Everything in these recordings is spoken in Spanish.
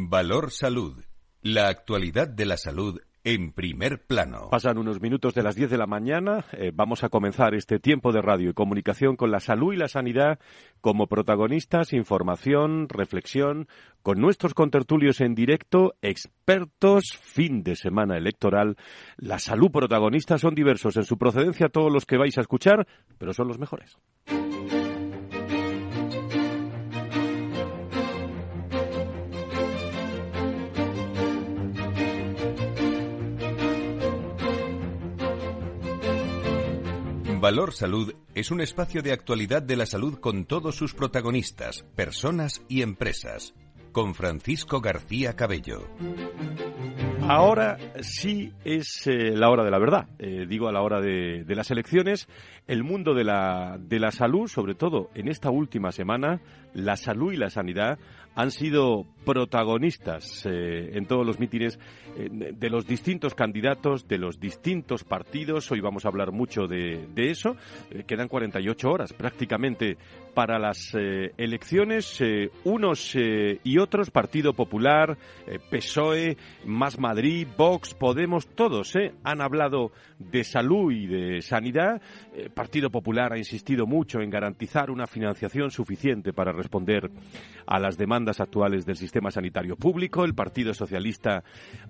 Valor Salud. La actualidad de la salud en primer plano. Pasan unos minutos de las 10 de la mañana. Eh, vamos a comenzar este tiempo de radio y comunicación con la salud y la sanidad como protagonistas, información, reflexión, con nuestros contertulios en directo, expertos, fin de semana electoral. La salud protagonistas son diversos en su procedencia, todos los que vais a escuchar, pero son los mejores. Valor Salud es un espacio de actualidad de la salud con todos sus protagonistas, personas y empresas. Con Francisco García Cabello. Ahora sí es eh, la hora de la verdad. Eh, digo a la hora de, de, las elecciones, el mundo de la, de la salud, sobre todo en esta última semana, la salud y la sanidad han sido protagonistas eh, en todos los mítines eh, de los distintos candidatos, de los distintos partidos. Hoy vamos a hablar mucho de, de eso. Eh, quedan 48 horas prácticamente para las elecciones. Unos y otros, Partido Popular, PSOE, Más Madrid, Vox, Podemos, todos han hablado de salud y de sanidad. Partido Popular ha insistido mucho en garantizar una financiación suficiente para responder a las demandas actuales del sistema sanitario público. El Partido Socialista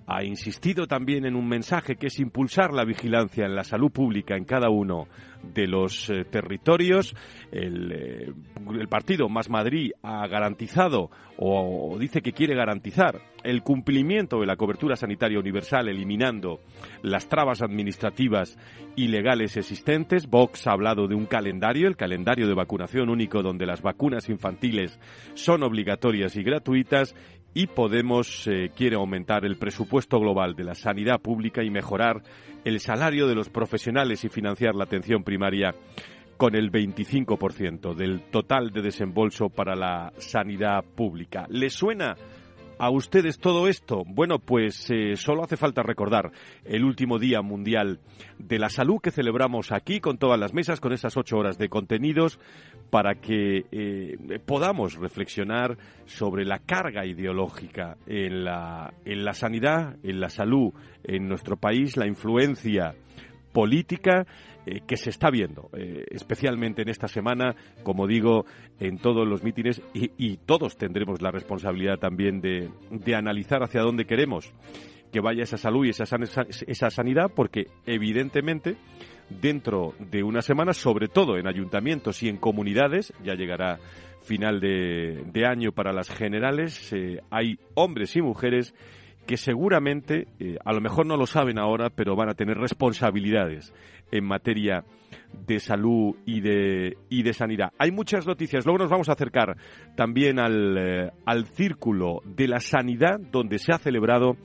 ha insistido también en un mensaje que es impulsar la vigilancia en la salud pública en cada uno de los eh, territorios. El, eh, el, partido Más Madrid ha garantizado o, dice que quiere garantizar el cumplimiento de la cobertura sanitaria universal, eliminando las trabas administrativas y legales existentes. Vox ha hablado de un calendario, el calendario de vacunación único, donde las vacunas infantiles son obligatorias y gratuitas y Podemos eh, quiere aumentar el presupuesto global de la sanidad pública y mejorar el salario de los profesionales y financiar la atención primaria con el 25% del total de desembolso para la sanidad pública. ¿Le suena a ustedes todo esto? Bueno, pues eh, solo hace falta recordar el último Día Mundial de la Salud que celebramos aquí con todas las mesas, con esas ocho horas de contenidos, para que eh, podamos reflexionar sobre la carga ideológica en la, en la sanidad, en la salud en nuestro país, la influencia política eh, que se está viendo, eh, especialmente en esta semana, como digo, en todos los mítines y, todos tendremos la responsabilidad también de, de, analizar hacia dónde queremos que vaya esa salud y esa, sanidad, porque evidentemente dentro de una semana, sobre todo en ayuntamientos y en comunidades, ya llegará final de, año para las generales, eh, hay hombres y mujeres que seguramente, a lo mejor no lo saben ahora, pero van a tener responsabilidades en materia de salud y de, y de sanidad. Hay muchas noticias. Luego nos vamos a acercar también al, eh, al círculo de la sanidad, donde se ha celebrado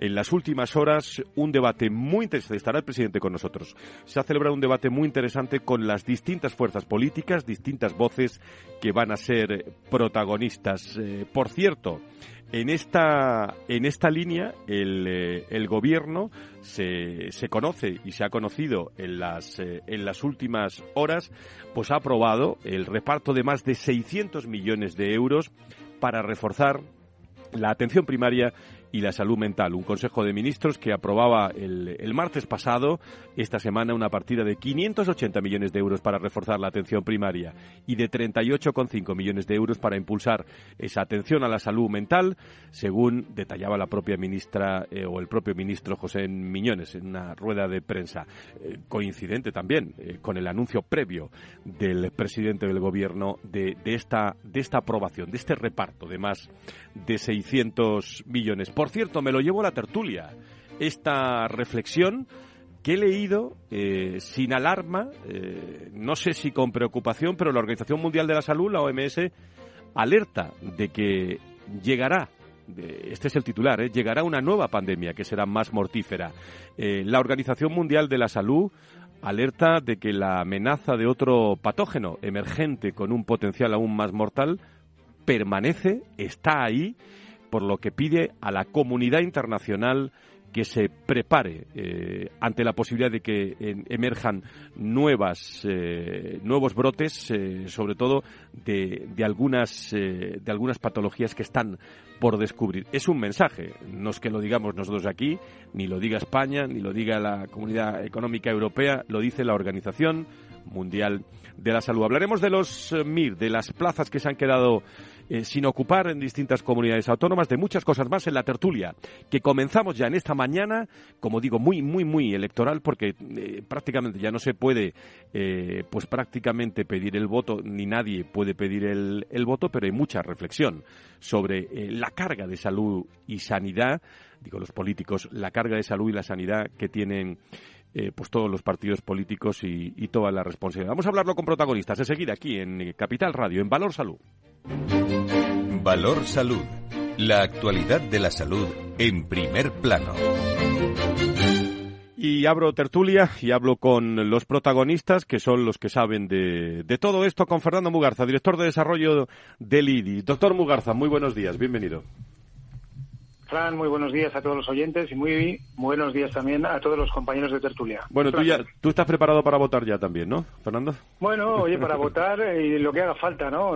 en las últimas horas un debate muy interesante. Estará el presidente con nosotros. Se ha celebrado un debate muy interesante con las distintas fuerzas políticas, distintas voces que van a ser protagonistas. Eh, por cierto, en esta, en esta línea, el, eh, el gobierno se, se, conoce y se ha conocido en las, eh, en las últimas horas, pues ha aprobado el reparto de más de 600 millones de euros para reforzar la atención primaria y la salud mental. Un Consejo de Ministros que aprobaba el, el, martes pasado, esta semana, una partida de 580 millones de euros para reforzar la atención primaria y de 38,5 millones de euros para impulsar esa atención a la salud mental, según detallaba la propia ministra eh, o el propio ministro José Miñones en una rueda de prensa. Eh, coincidente también eh, con el anuncio previo del presidente del Gobierno de, de, esta, de esta aprobación, de este reparto de más de 600 millones. Por cierto, me lo llevo a la tertulia. Esta reflexión que he leído eh, sin alarma, eh, no sé si con preocupación, pero la Organización Mundial de la Salud, la OMS, alerta de que llegará este es el titular, ¿eh? llegará una nueva pandemia que será más mortífera. La Organización Mundial de la Salud alerta de que la amenaza de otro patógeno emergente con un potencial aún más mortal permanece, está ahí por lo que pide a la comunidad internacional que se prepare eh, ante la posibilidad de que emerjan nuevas, eh, nuevos brotes, eh, sobre todo de, de algunas, de algunas patologías que están por descubrir. Es un mensaje, no es que lo digamos nosotros aquí, ni lo diga España, ni lo diga la Comunidad Económica Europea, lo dice la Organización Mundial de la Salud. Hablaremos de los MIR, de las plazas que se han quedado eh, sin ocupar en distintas comunidades autónomas, de muchas cosas más en la tertulia, que comenzamos ya en esta mañana, como digo, muy, muy, muy electoral, porque eh, prácticamente ya no se puede, eh, pues prácticamente pedir el voto, ni nadie puede pedir el voto, pero hay mucha reflexión sobre la carga de salud y sanidad, digo los políticos, la carga de salud y la sanidad que tienen eh, pues todos los partidos políticos y, y, toda la responsabilidad. Vamos a hablarlo con protagonistas seguir aquí en Capital Radio, en Valor Salud. Valor Salud. La actualidad de la salud en primer plano. Y abro tertulia y hablo con los protagonistas, que son los que saben de, de todo esto, con Fernando Mugarza, director de desarrollo del IDI. Doctor Mugarza, muy buenos días, bienvenido. Fran, muy buenos días a todos los oyentes y muy buenos días también a todos los compañeros de tertulia. Bueno, tú, ya, tú estás preparado para votar ya también, ¿no, Fernando? Bueno, oye, para votar y lo que haga falta, ¿no?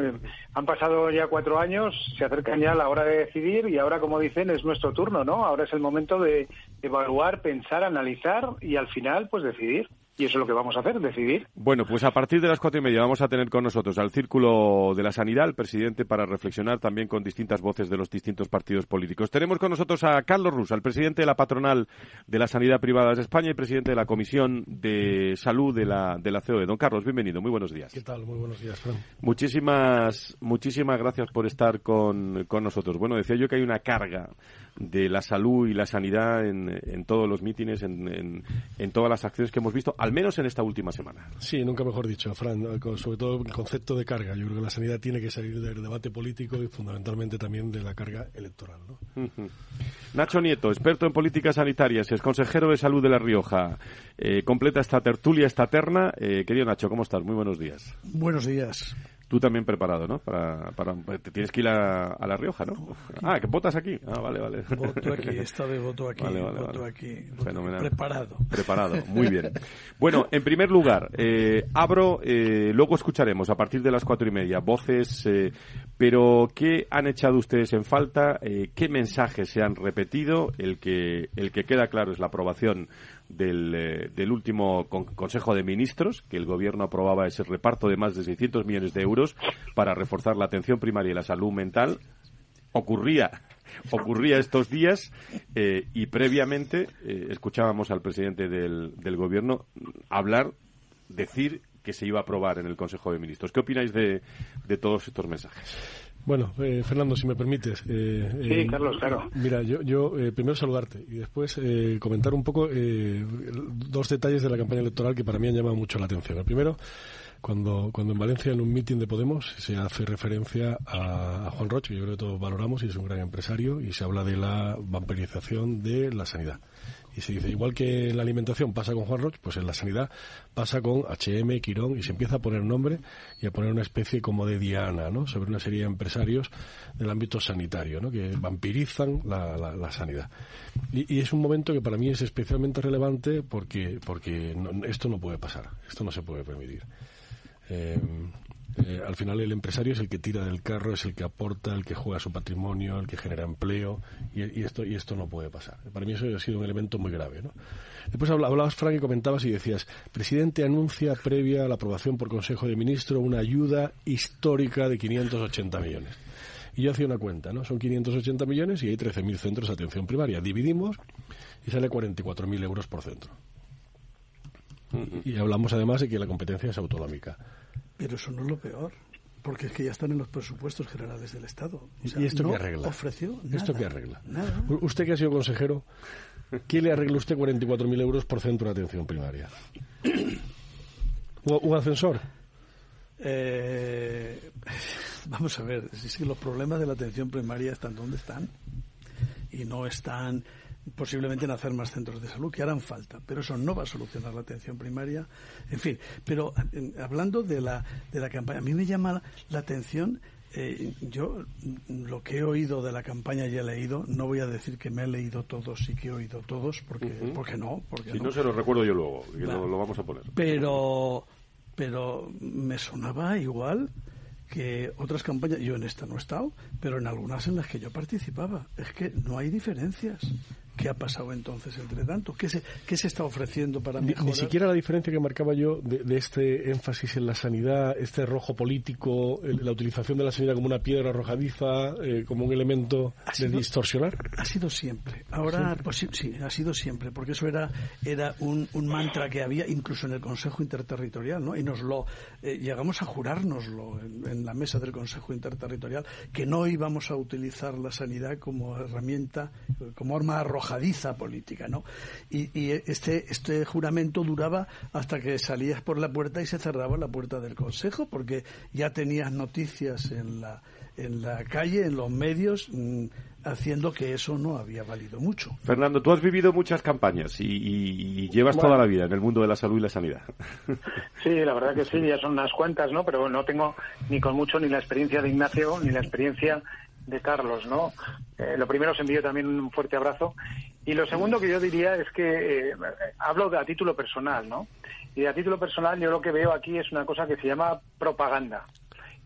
Han pasado ya cuatro años, se acercan ya la hora de decidir y ahora, como dicen, es nuestro turno, ¿no? Ahora es el momento de evaluar, pensar, analizar y al final, pues decidir. Y eso es lo que vamos a hacer, decidir. Bueno, pues a partir de las cuatro y media vamos a tener con nosotros al Círculo de la Sanidad, el presidente, para reflexionar también con distintas voces de los distintos partidos políticos. Tenemos con nosotros a Carlos Rus, el presidente de la patronal de la Sanidad Privada de España y presidente de la Comisión de Salud de la, de la COE. Don Carlos, bienvenido, muy buenos días. ¿Qué tal? Muy buenos días, Fran. Muchísimas, muchísimas gracias por estar con, con nosotros. Bueno, decía yo que hay una carga de la salud y la sanidad en, en todos los mítines, en, en, todas las acciones que hemos visto, al menos en esta última semana. Sí, nunca mejor dicho, Fran, sobre todo el concepto de carga. Yo creo que la sanidad tiene que salir del debate político y fundamentalmente también de la carga electoral. ¿no? Nacho Nieto, experto en políticas sanitarias, es consejero de salud de La Rioja. Eh, completa esta tertulia, esta terna. Eh, querido Nacho, ¿cómo estás? Muy buenos días. Buenos días. Tú también preparado, ¿no? Para, para, te tienes que ir a, La Rioja, ¿no? Ah, que votas aquí. Ah, vale, vale. Voto aquí, esta vez voto aquí. Vale, vale, voto aquí. Fenomenal. Preparado. Preparado, muy bien. Bueno, en primer lugar, eh, abro, eh, luego escucharemos a partir de las cuatro y media voces, eh, pero ¿qué han echado ustedes en falta? Eh, ¿Qué mensajes se han repetido? El que, el que queda claro es la aprobación del, eh, del último Consejo de Ministros, que el Gobierno aprobaba ese reparto de más de 600 millones de euros para reforzar la atención primaria y la salud mental. Ocurría ocurría estos días eh, y previamente eh, escuchábamos al presidente del, del gobierno hablar, decir que se iba a aprobar en el Consejo de Ministros. ¿Qué opináis de, de todos estos mensajes? Bueno, eh, Fernando, si me permites. Eh, sí, eh, Carlos, claro. Mira, yo, yo primero saludarte y después comentar un poco dos detalles de la campaña electoral que para mí han llamado mucho la atención. El primero, cuando, cuando en Valencia, en un mitin de Podemos, se hace referencia a, Juan Roche, yo creo que todos valoramos y es un gran empresario, y se habla de la vampirización de la sanidad. Y se dice, igual que en la alimentación pasa con Juan Roche, pues en la sanidad pasa con HM, Quirón, y se empieza a poner nombre y a poner una especie como de diana, ¿no? Sobre una serie de empresarios del ámbito sanitario, ¿no? Que vampirizan la, la, sanidad. Y, es un momento que para mí es especialmente relevante porque, porque esto no puede pasar, esto no se puede permitir. Eh, eh, al final el empresario es el que tira del carro, es el que aporta, el que juega su patrimonio, el que genera empleo y, esto y esto no puede pasar. Para mí eso ha sido un elemento muy grave. ¿no? Después hablabas, Frank, y comentabas y decías, presidente anuncia previa a la aprobación por Consejo de Ministros una ayuda histórica de 580 millones. Y yo hacía una cuenta, ¿no? Son 580 millones y hay 13.000 centros de atención primaria. Dividimos y sale 44.000 euros por centro. Y hablamos además de que la competencia es autonómica. Pero eso no es lo peor, porque es que ya están en los presupuestos generales del Estado. ¿Y esto qué arregla? Ofreció ¿Esto qué arregla? Usted que ha sido consejero, ¿qué le arregla usted 44.000 euros por centro de atención primaria? ¿Un ascensor? Eh, vamos a ver, si los problemas de la atención primaria están donde están y no están posiblemente en hacer más centros de salud que harán falta, pero eso no va a solucionar la atención primaria. En fin, pero hablando de la, de la campaña, a mí me llama la atención eh, yo lo que he oído de la campaña y he leído, no voy a decir que me he leído todos y que he oído todos, porque, porque no. Porque si no. se los recuerdo yo luego, que lo, vamos a poner. Pero, pero me sonaba igual que otras campañas, yo en esta no he estado, pero en algunas en las que yo participaba. Es que no hay diferencias. ¿Qué ha pasado entonces entre tanto? ¿Qué se, qué se está ofreciendo para mejorar? Ni, siquiera la diferencia que marcaba yo de, este énfasis en la sanidad, este rojo político, la utilización de la sanidad como una piedra arrojadiza, eh, como un elemento de distorsionar. Ha sido siempre. Ahora, pues sí, ha sido siempre, porque eso era, era un, mantra que había incluso en el Consejo Interterritorial, ¿no? Y nos lo eh, llegamos a jurárnoslo en, en la mesa del Consejo Interterritorial, que no íbamos a utilizar la sanidad como herramienta, como arma arrojadiza arrojadiza política, ¿no? Y, este, este juramento duraba hasta que salías por la puerta y se cerraba la puerta del Consejo, porque ya tenías noticias en la, en la calle, en los medios, mm, haciendo que eso no había valido mucho. Fernando, tú has vivido muchas campañas y, llevas toda la vida en el mundo de la salud y la sanidad. Sí, la verdad que sí, ya son unas cuantas, ¿no? Pero no tengo ni con mucho ni la experiencia de Ignacio ni la experiencia de Carlos, ¿no? Eh, lo primero os envío también un fuerte abrazo. Y lo segundo que yo diría es que eh, hablo de a título personal, ¿no? Y a título personal yo lo que veo aquí es una cosa que se llama propaganda.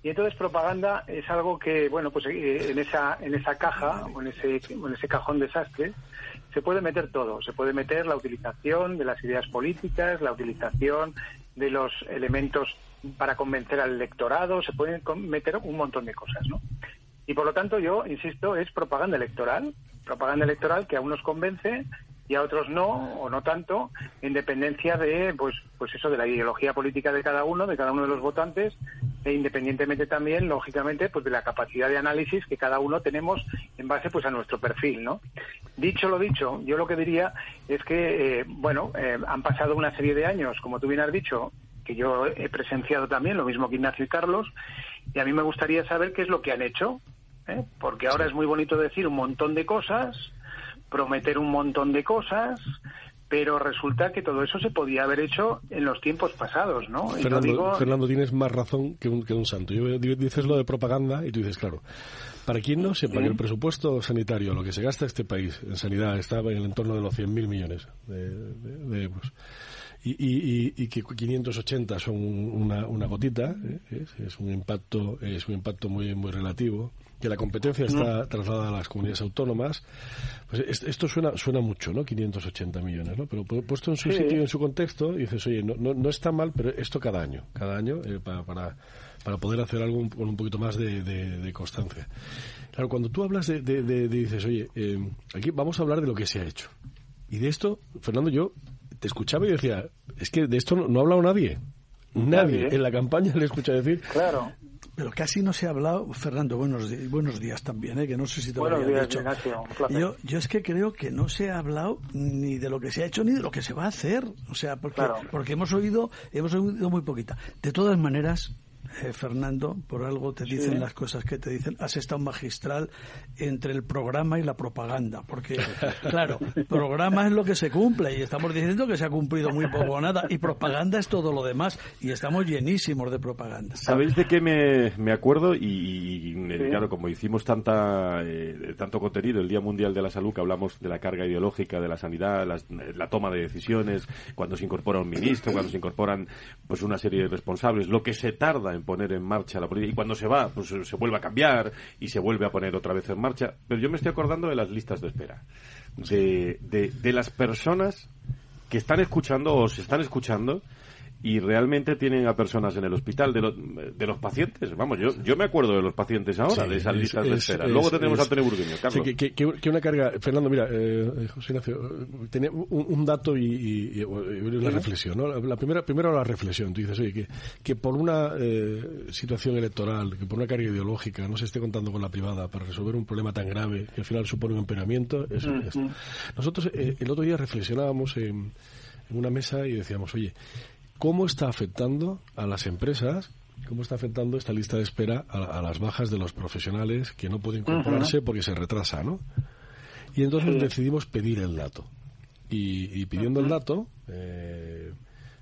Y entonces propaganda es algo que, bueno, pues eh, en esa en esa caja o en ese en ese cajón desastre se puede meter todo. Se puede meter la utilización de las ideas políticas, la utilización de los elementos para convencer al electorado, se pueden meter un montón de cosas, ¿no? Y por lo tanto yo, insisto, es propaganda electoral, propaganda electoral que a unos convence y a otros no, o no tanto, en dependencia de, pues, pues eso, de la ideología política de cada uno, de cada uno de los votantes, e independientemente también, lógicamente, pues de la capacidad de análisis que cada uno tenemos en base, pues, a nuestro perfil, ¿no? Dicho lo dicho, yo lo que diría es que, eh, bueno, eh, han pasado una serie de años, como tú bien has dicho, que yo he presenciado también, lo mismo que Ignacio y Carlos, y a mí me gustaría saber qué es lo que han hecho, ¿eh? porque ahora es muy bonito decir un montón de cosas, prometer un montón de cosas, pero resulta que todo eso se podía haber hecho en los tiempos pasados, ¿no? Fernando, tienes más razón que un, que un santo. Yo, dices lo de propaganda y tú dices, claro, para quien no sepa que el presupuesto sanitario, lo que se gasta este país en sanidad, estaba en el entorno de los 100.000 millones de, euros. Y, y, y, que 580 son una, una gotita, ¿eh? es, un impacto es un impacto muy muy relativo que la competencia está trasladada a las comunidades autónomas, pues esto suena, suena mucho, ¿no? 580 millones, ¿no? Pero puesto en su sitio, en su contexto, dices, oye, no, no, está mal, pero esto cada año, cada año, eh, para, para, para, poder hacer algo con un poquito más de, de, constancia. Claro, cuando tú hablas de, de dices, oye, eh, aquí vamos a hablar de lo que se ha hecho. Y de esto, Fernando, yo te escuchaba y decía, es que de esto no, ha hablado nadie. Nadie, en la campaña le escucha decir. Claro. Pero casi no se ha hablado, Fernando, buenos, días, buenos días también, ¿eh? que no sé si te buenos lo días, dicho. Ignacio, yo, yo es que creo que no se ha hablado ni de lo que se ha hecho ni de lo que se va a hacer. O sea, porque, porque hemos oído, hemos oído muy poquita. De todas maneras, eh, Fernando, por algo te dicen las cosas que te dicen. Has estado magistral entre el programa y la propaganda, porque, claro, programa es lo que se cumple y estamos diciendo que se ha cumplido muy poco o nada, y propaganda es todo lo demás, y estamos llenísimos de propaganda. ¿Sabéis de qué me, acuerdo? Y, claro, como hicimos tanta, eh, tanto contenido el Día Mundial de la Salud, que hablamos de la carga ideológica de la sanidad, la toma de decisiones, cuando se incorpora un ministro, cuando se incorporan pues una serie de responsables, lo que se tarda en poner en marcha la política. Y cuando se va, pues se vuelve a cambiar y se vuelve a poner otra vez en marcha. Pero yo me estoy acordando de las listas de espera. De, de, de las personas que están escuchando o se están escuchando y realmente tienen a personas en el hospital de, de los pacientes. Vamos, yo, yo me acuerdo de los pacientes ahora, de esas listas de espera. Luego tenemos a Antonio Burgueño, Carlos. Sí, que, una carga... Fernando, mira, eh, José Ignacio, tenía un, dato y, una reflexión. ¿no? La primera, primero la reflexión. Tú dices, oye, que, que por una eh, situación electoral, que por una carga ideológica no se esté contando con la privada para resolver un problema tan grave que al final supone un empeoramiento, eso, Nosotros eh, el otro día reflexionábamos en, en una mesa y decíamos, oye, ¿Cómo está afectando a las empresas? ¿Cómo está afectando esta lista de espera a, las bajas de los profesionales que no pueden incorporarse porque se retrasa, ¿no? Y entonces decidimos pedir el dato. Y, pidiendo el dato, eh,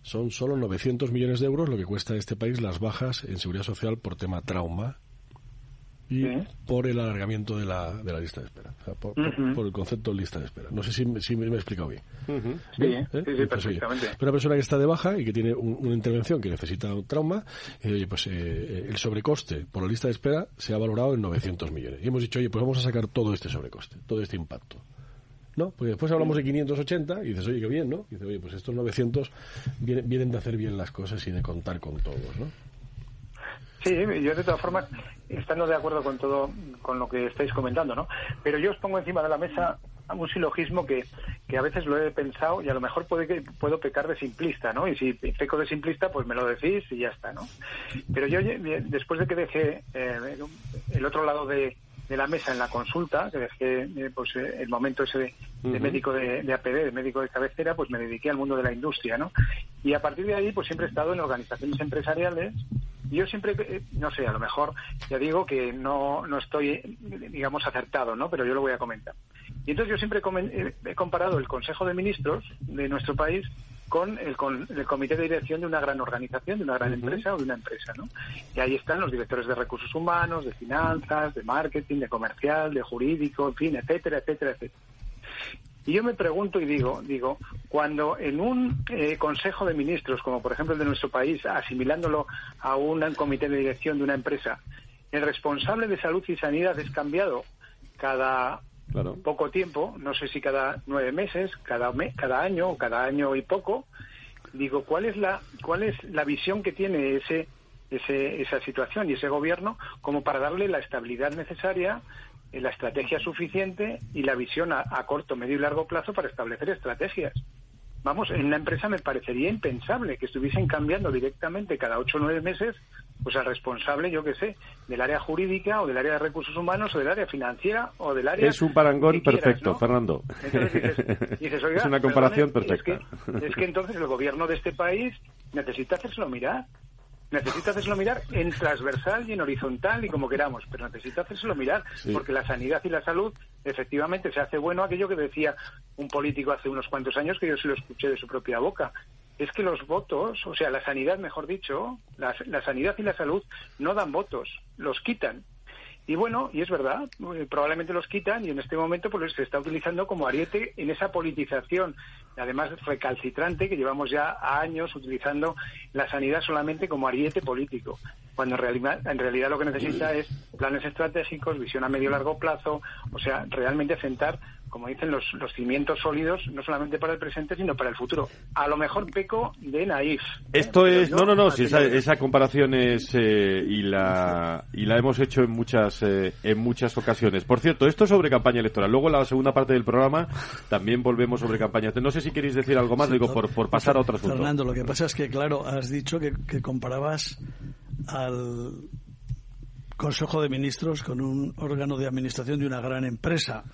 son solo 900 millones de euros lo que cuesta a este país las bajas en seguridad social por tema trauma y por el alargamiento de la, de la lista de espera. por, el concepto de lista de espera. No sé si, si me, he explicado bien. Sí, ¿Eh? sí, perfectamente. una persona que está de baja y que tiene una intervención que necesita un trauma, y oye, pues eh, el sobrecoste por la lista de espera se ha valorado en 900 millones. Y hemos dicho, oye, pues vamos a sacar todo este sobrecoste, todo este impacto. ¿no? Porque después hablamos de 580 y dices, oye, qué bien, ¿no? Y dices, oye, pues estos 900 vienen, vienen de hacer bien las cosas y de contar con todos, ¿no? Sí, yo de todas formas, estando de acuerdo con todo, con lo que estáis comentando, ¿no? Pero yo os pongo encima de la mesa un silogismo que, que a veces lo he pensado y a lo mejor puede puedo pecar de simplista, ¿no? Y si peco de simplista, pues me lo decís y ya está, ¿no? Pero yo, después de que dejé eh, el otro lado de, de la mesa en la consulta, que dejé eh, pues, eh, el momento ese de, médico de, de, APD, de médico de cabecera, pues me dediqué al mundo de la industria, ¿no? Y a partir de ahí, pues siempre he estado en organizaciones empresariales yo siempre, eh, no sé, a lo mejor ya digo que no, no estoy, digamos, acertado, ¿no? Pero yo lo voy a comentar. Y entonces yo siempre eh, he comparado el Consejo de Ministros de nuestro país con el, con el comité de dirección de una gran organización, de una gran empresa o de una empresa, ¿no? Y ahí están los directores de recursos humanos, de finanzas, de marketing, de comercial, de jurídico, en fin, etcétera, etcétera, etcétera. Y yo me pregunto y digo, digo, cuando en un eh, Consejo de Ministros, como por ejemplo el de nuestro país, asimilándolo a un comité de dirección de una empresa, el responsable de salud y sanidad es cambiado cada poco tiempo, no sé si cada nueve meses, cada, cada año o cada año y poco, digo, ¿cuál es la, cuál es la visión que tiene ese, ese, esa situación y ese gobierno como para darle la estabilidad necesaria la estrategia suficiente y la visión a, corto, medio y largo plazo para establecer estrategias. Vamos, en una empresa me parecería impensable que estuviesen cambiando directamente cada ocho o nueve meses pues al responsable, yo qué sé, del área jurídica o del área de recursos humanos o del área financiera o del área... Es un parangón perfecto, Fernando. es una comparación perfecta. es que entonces el gobierno de este país necesita hacérselo mirar necesita hacérselo mirar en transversal y en horizontal y como queramos, pero necesita hacérselo mirar porque la sanidad y la salud efectivamente se hace bueno aquello que decía un político hace unos cuantos años que yo se lo escuché de su propia boca. Es que los votos, o sea, la sanidad, mejor dicho, la, la sanidad y la salud no dan votos, los quitan. Y bueno, y es verdad, eh, probablemente los quitan y en este momento pues se está utilizando como ariete en esa politización, además recalcitrante que llevamos ya años utilizando la sanidad solamente como ariete político, cuando en realidad, en realidad lo que necesita es planes estratégicos, visión a medio y largo plazo, o sea, realmente sentar como dicen, los, los cimientos sólidos, no solamente para el presente, sino para el futuro. A lo mejor peco de naif. ¿eh? Esto es, no, no, no, si esa, esa, comparación es, eh, y, la, y la hemos hecho en muchas, eh, en muchas ocasiones. Por cierto, esto sobre campaña electoral. Luego, la segunda parte del programa, también volvemos sobre campaña. No sé si queréis decir algo más, digo, por, por pasar a otro asunto. Fernando, lo que pasa es que, claro, has dicho que, que comparabas al Consejo de Ministros con un órgano de administración de una gran empresa.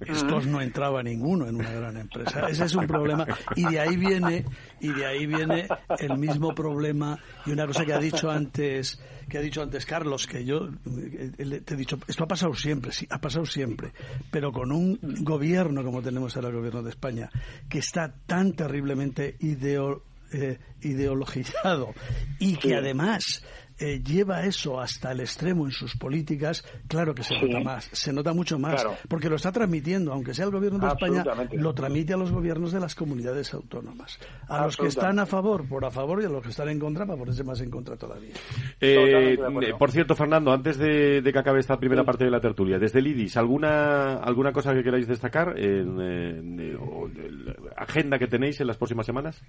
Estos no entraba ninguno en una gran empresa. Ese es un problema y de ahí viene y de ahí viene el mismo problema y una cosa que ha dicho antes que ha dicho antes Carlos que yo eh, te he dicho esto ha pasado siempre sí ha pasado siempre pero con un gobierno como tenemos ahora el gobierno de España que está tan terriblemente eh, ideologizado y que además eh, lleva eso hasta el extremo en sus políticas, claro que se nota más, se nota mucho más, porque lo está transmitiendo, aunque sea el gobierno de España, lo transmite a los gobiernos de las comunidades autónomas. A los que están a favor, por a favor, y a los que están en contra, para ponerse más en contra todavía. Eh, por cierto, Fernando, antes de, que acabe esta primera parte de la tertulia, desde el IDIS, ¿alguna, alguna cosa que queráis destacar en, en, la agenda que tenéis en las próximas semanas?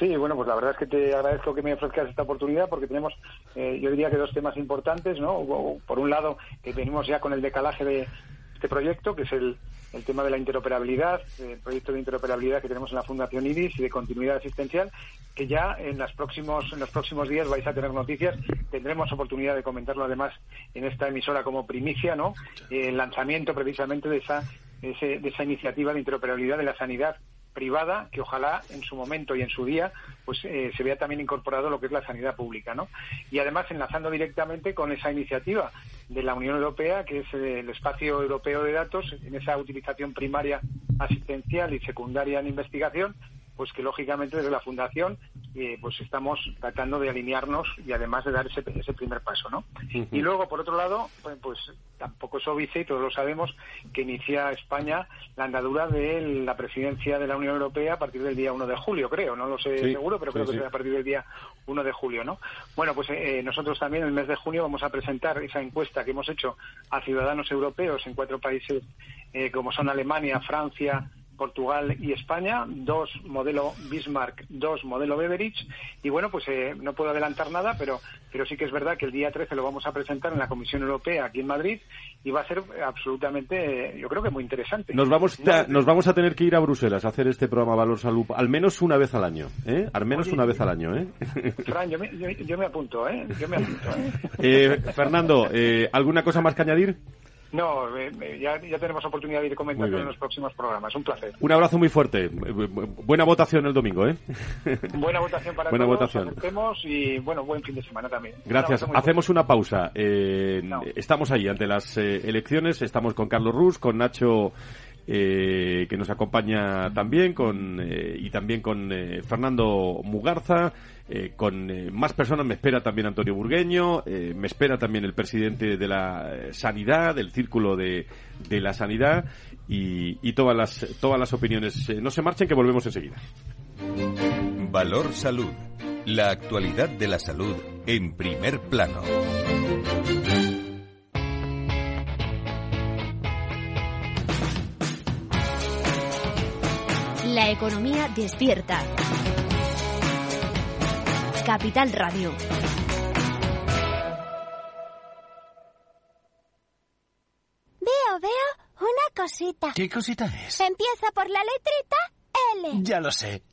Sí, bueno, pues la verdad es que te agradezco que me ofrezcas esta oportunidad porque tenemos, eh, yo diría que dos temas importantes, ¿no? Por un lado, que venimos ya con el decalaje de este proyecto, que es el, el tema de la interoperabilidad, el proyecto de interoperabilidad que tenemos en la Fundación IDIS y de continuidad asistencial, que ya en, los próximos, en los próximos días vais a tener noticias. Tendremos oportunidad de comentarlo además en esta emisora como primicia, ¿no? El lanzamiento precisamente de esa, de esa iniciativa de interoperabilidad de la sanidad privada que ojalá en su momento y en su día pues eh, se vea también incorporado lo que es la sanidad pública no y además enlazando directamente con esa iniciativa de la Unión Europea que es el espacio europeo de datos en esa utilización primaria asistencial y secundaria en investigación pues que lógicamente desde la fundación eh, pues estamos tratando de alinearnos y además de dar ese, ese primer paso, ¿no? Y luego, por otro lado, pues, pues tampoco es obvio y todos lo sabemos que inicia España la andadura de la presidencia de la Unión Europea a partir del día 1 de julio, creo, no lo sé seguro, pero creo que será a partir del día 1 de julio, ¿no? Bueno, pues eh, nosotros también en el mes de junio vamos a presentar esa encuesta que hemos hecho a ciudadanos europeos en cuatro países eh, como son Alemania, Francia, Portugal y España, dos modelo Bismarck, dos modelo Beveridge. Y bueno, pues eh, no puedo adelantar nada, pero, pero sí que es verdad que el día 13 lo vamos a presentar en la Comisión Europea aquí en Madrid y va a ser absolutamente, yo creo que muy interesante. Nos vamos, a, nos vamos a tener que ir a Bruselas a hacer este programa Valor Salud al menos una vez al año, ¿eh? Al menos una vez al año, ¿eh? Fran, yo me, yo, me apunto, ¿eh? Yo me apunto, ¿eh? eh Fernando, eh, ¿alguna cosa más que añadir? No, eh, ya, ya, tenemos oportunidad de ir comentando en los próximos programas. Un placer. Un abrazo muy fuerte. Buena votación el domingo, ¿eh? Buena votación para Buena todos. Votación. y bueno, buen fin de semana también. Gracias. Hacemos una pausa. Eh, estamos ahí ante las eh, elecciones. Estamos con Carlos Rus, con Nacho eh, que nos acompaña también, con, eh, y también con eh, Fernando Mugarza, con más personas. Me espera también Antonio Burgueño, me espera también el presidente de la Sanidad, del Círculo de, de la Sanidad, y, y, todas, las, todas las opiniones. no se marchen, que volvemos enseguida. Valor Salud. La actualidad de la salud en primer plano. La economía despierta. Capital Radio. Veo, veo una cosita. ¿Qué cosita es? Empieza por la letrita L. Ya lo sé.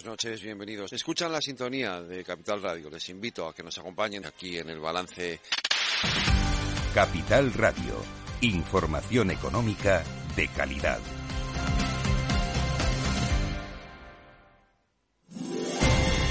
noches, bienvenidos. Escuchan la sintonía de Capital Radio. Les invito a que nos acompañen aquí en el balance. Capital Radio. Información económica de calidad.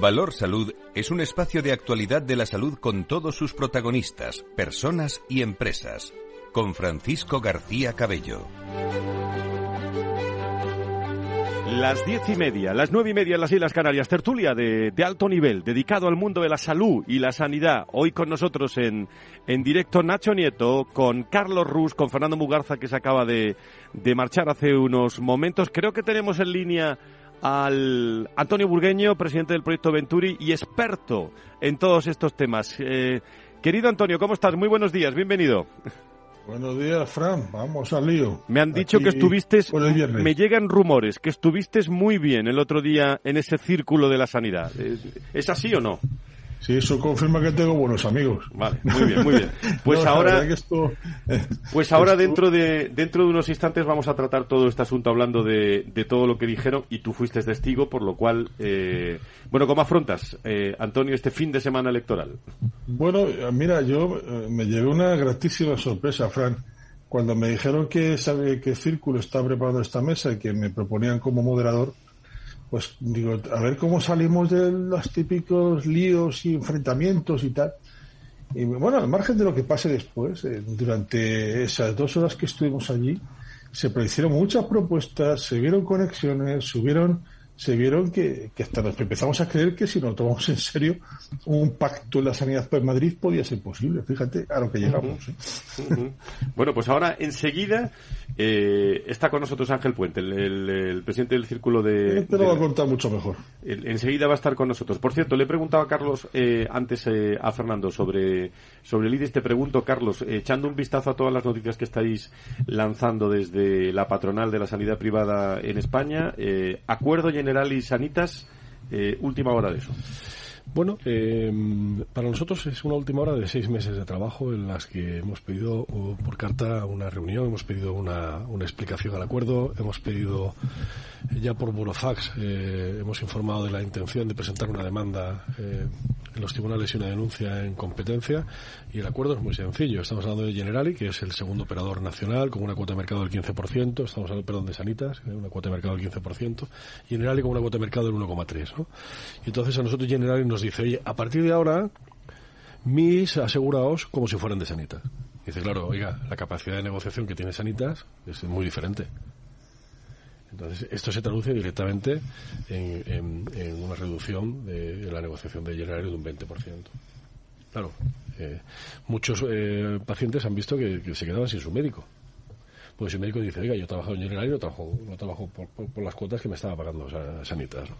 Valor Salud es un espacio de actualidad de la salud con todos sus protagonistas, personas y empresas. Con Francisco García Cabello. Las diez y media, las nueve y media en las Islas Canarias, tertulia de, de, alto nivel, dedicado al mundo de la salud y la sanidad. Hoy con nosotros en, en directo Nacho Nieto, con Carlos Rus, con Fernando Mugarza, que se acaba de, de marchar hace unos momentos. Creo que tenemos en línea al Antonio Burgueño, presidente del proyecto Venturi y experto en todos estos temas. Eh, querido Antonio, ¿cómo estás? Muy buenos días, bienvenido. Buenos días, Fran. Vamos al lío. Me han dicho Aquí que estuviste, me llegan rumores, que estuviste muy bien el otro día en ese círculo de la sanidad. ¿Es así o no? Sí, eso confirma que tengo buenos amigos. Vale, muy bien, muy bien. Pues No, la ahora, esto- pues ahora esto- dentro de dentro de unos instantes vamos a tratar todo este asunto hablando de, de todo lo que dijeron y tú fuiste testigo, por lo cual, eh, bueno, ¿cómo afrontas, eh, Antonio, este fin de semana electoral? Bueno, mira, yo eh, me llevé una gratísima sorpresa, Fran. Cuando me dijeron que sabe que Círculo está preparando esta mesa y que me proponían como moderador, pues digo, a ver cómo salimos de los típicos líos y enfrentamientos y tal. Y bueno, al margen de lo que pase después, eh, durante esas dos horas que estuvimos allí, se hicieron muchas propuestas, se vieron conexiones, se vieron, se vieron que, que hasta nos empezamos a creer que si nos tomamos en serio, un pacto en la sanidad en Madrid podía ser posible. Fíjate a lo que llegamos. ¿eh? Bueno, pues ahora enseguida eh, está con nosotros Ángel Puente, el, el- el presidente del círculo de... Te lo de- voy a contar mucho mejor. El- Enseguida va a estar con nosotros. Por cierto, le he preguntado a Carlos eh, antes eh, a Fernando sobre, sobre el IDIS. Te pregunto, Carlos, eh, echando un vistazo a todas las noticias que estáis lanzando desde la patronal de la sanidad privada en España, eh, Acuerdo General y Sanitas, eh, última hora de eso. Bueno, eh, para nosotros es una última hora de seis meses de trabajo en las que hemos pedido por carta una reunión, hemos pedido una, una explicación al acuerdo, hemos pedido eh, ya por burofax, eh, hemos informado de la intención de presentar una demanda eh, en los tribunales y una denuncia en competencia y el acuerdo es muy sencillo. Estamos hablando de Generali, que es el segundo operador nacional con una cuota de mercado del 15%, estamos hablando, perdón, de Sanitas, eh, una cuota de mercado del 15%, y Generali con una cuota de mercado del 1,3%. ¿no? Y entonces a nosotros Generali nos dice, oye, a partir de ahora, mis asegurados como si fueran de Sanitas. Dice, claro, oiga, la capacidad de negociación que tiene Sanitas es muy diferente. Entonces, esto se traduce directamente en, en- en una reducción de, de la negociación de Generali de un 20%. Claro, eh, muchos eh, pacientes han visto que, que se quedaban sin su médico. Pues el médico dice, oiga, yo trabajo en Generali y no trabajo, no trabajo por, por- por las cuotas que me estaba pagando Sa- Sanitas. ¿no?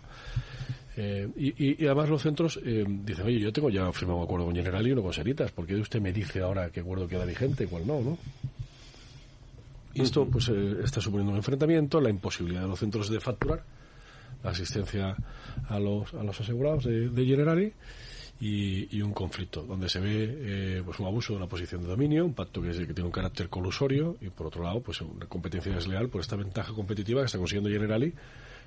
Eh, y, y- además los centros eh, dicen, oye, yo tengo ya firmado un acuerdo con Generali y uno con Sanitas, ¿por qué usted me dice ahora qué acuerdo queda vigente y cuál no? ¿no? Y esto pues eh, está suponiendo un enfrentamiento, la imposibilidad de los centros de facturar, la asistencia a los, a los asegurados de, de Generali y, y un conflicto donde se ve eh, pues un abuso de una posición de dominio, un pacto que, es- que tiene un carácter colusorio y por otro lado pues una competencia desleal por esta ventaja competitiva que está consiguiendo Generali